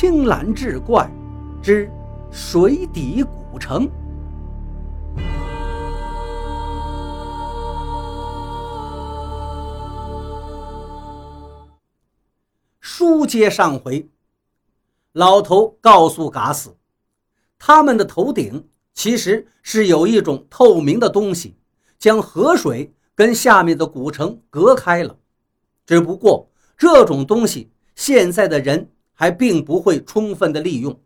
青蓝志怪之水底古城。书接上回，老头告诉嘎斯，他们的头顶其实是有一种透明的东西，将河水跟下面的古城隔开了。只不过这种东西现在的人。还并不会充分的利用。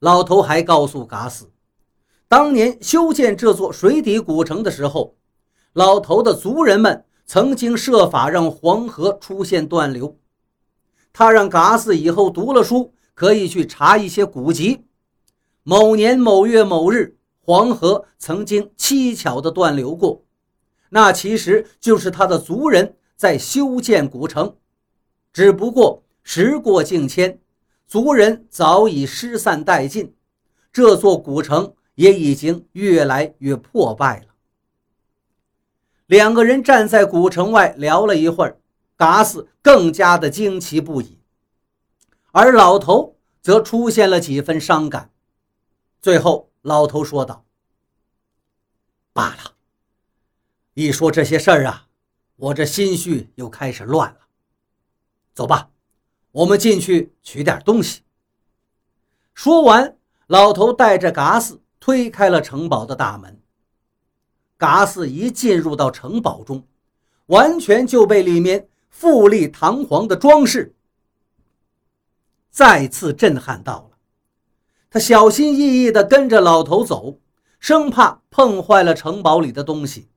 老头还告诉嘎斯，当年修建这座水底古城的时候，老头的族人们曾经设法让黄河出现断流。他让嘎斯以后读了书可以去查一些古籍。某年某月某日，黄河曾经蹊跷的断流过，那其实就是他的族人在修建古城，只不过。时过境迁，族人早已失散殆尽，这座古城也已经越来越破败了。两个人站在古城外聊了一会儿，嘎斯更加的惊奇不已，而老头则出现了几分伤感。最后，老头说道：“罢了，一说这些事儿啊，我这心绪又开始乱了。走吧。”我们进去取点东西。说完，老头带着嘎斯推开了城堡的大门。嘎斯一进入到城堡中，完全就被里面富丽堂皇的装饰再次震撼到了。他小心翼翼地跟着老头走，生怕碰坏了城堡里的东西。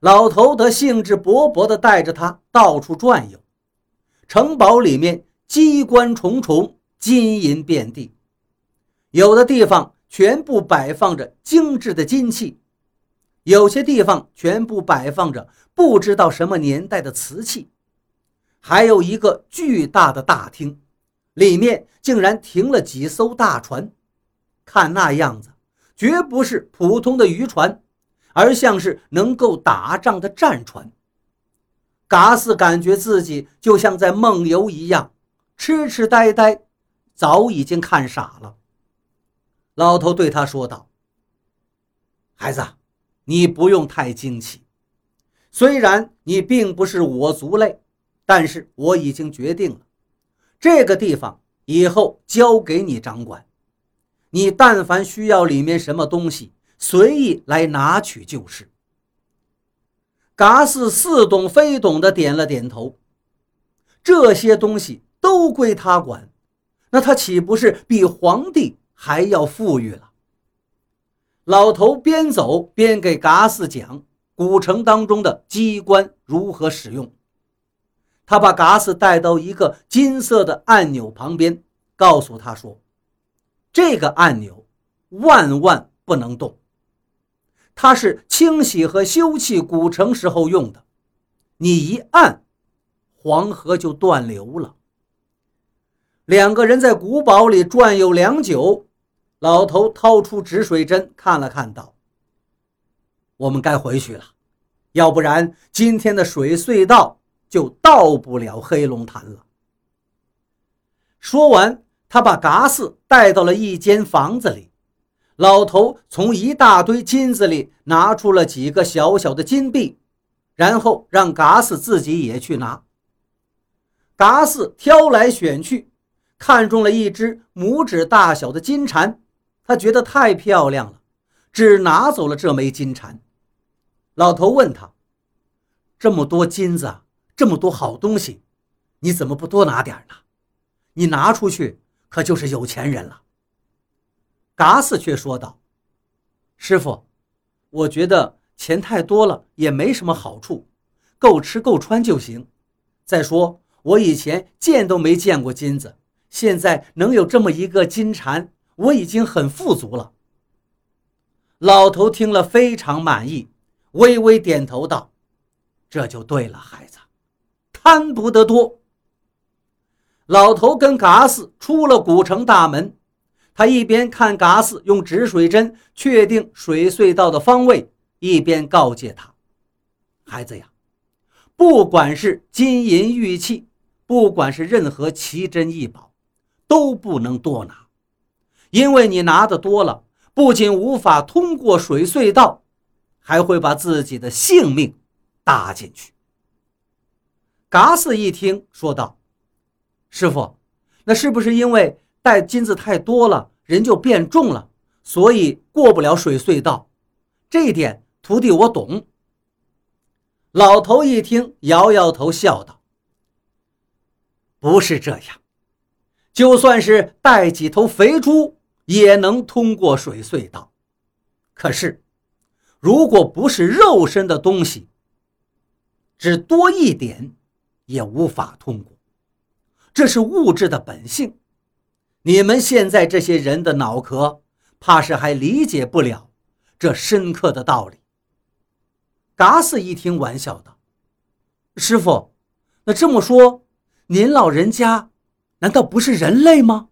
老头则兴致勃勃地带着他到处转悠。城堡里面机关重重，金银遍地，有的地方全部摆放着精致的金器，有些地方全部摆放着不知道什么年代的瓷器，还有一个巨大的大厅，里面竟然停了几艘大船，看那样子，绝不是普通的渔船，而像是能够打仗的战船。嘎斯感觉自己就像在梦游一样，痴痴呆呆，早已经看傻了。老头对他说道：“孩子，你不用太惊奇。虽然你并不是我族类，但是我已经决定了，这个地方以后交给你掌管。你但凡需要里面什么东西，随意来拿取就是。”嘎斯似懂非懂的点了点头，这些东西都归他管，那他岂不是比皇帝还要富裕了？老头边走边给嘎斯讲古城当中的机关如何使用。他把嘎斯带到一个金色的按钮旁边，告诉他说：“这个按钮万万不能动。”它是清洗和修葺古城时候用的，你一按，黄河就断流了。两个人在古堡里转悠良久，老头掏出止水针看了看，道：“我们该回去了，要不然今天的水隧道就到不了黑龙潭了。”说完，他把嘎斯带到了一间房子里。老头从一大堆金子里拿出了几个小小的金币，然后让嘎斯自己也去拿。嘎斯挑来选去，看中了一只拇指大小的金蝉，他觉得太漂亮了，只拿走了这枚金蝉。老头问他：“这么多金子，这么多好东西，你怎么不多拿点呢？你拿出去可就是有钱人了。”嘎斯却说道：“师傅，我觉得钱太多了也没什么好处，够吃够穿就行。再说我以前见都没见过金子，现在能有这么一个金蝉，我已经很富足了。”老头听了非常满意，微微点头道：“这就对了，孩子，贪不得多。”老头跟嘎斯出了古城大门。他一边看嘎斯用止水针确定水隧道的方位，一边告诫他：“孩子呀，不管是金银玉器，不管是任何奇珍异宝，都不能多拿，因为你拿的多了，不仅无法通过水隧道，还会把自己的性命搭进去。嘎斯一听，说道：“师傅，那是不是因为带金子太多了，人就变重了，所以过不了水隧道？这一点，徒弟我懂。”老头一听，摇摇头，笑道：“不是这样，就算是带几头肥猪，也能通过水隧道。可是，如果不是肉身的东西，只多一点，也无法通过。这是物质的本性。你们现在这些人的脑壳，怕是还理解不了这深刻的道理。”嘎斯一听，玩笑道：“师傅，那这么说，您老人家难道不是人类吗？”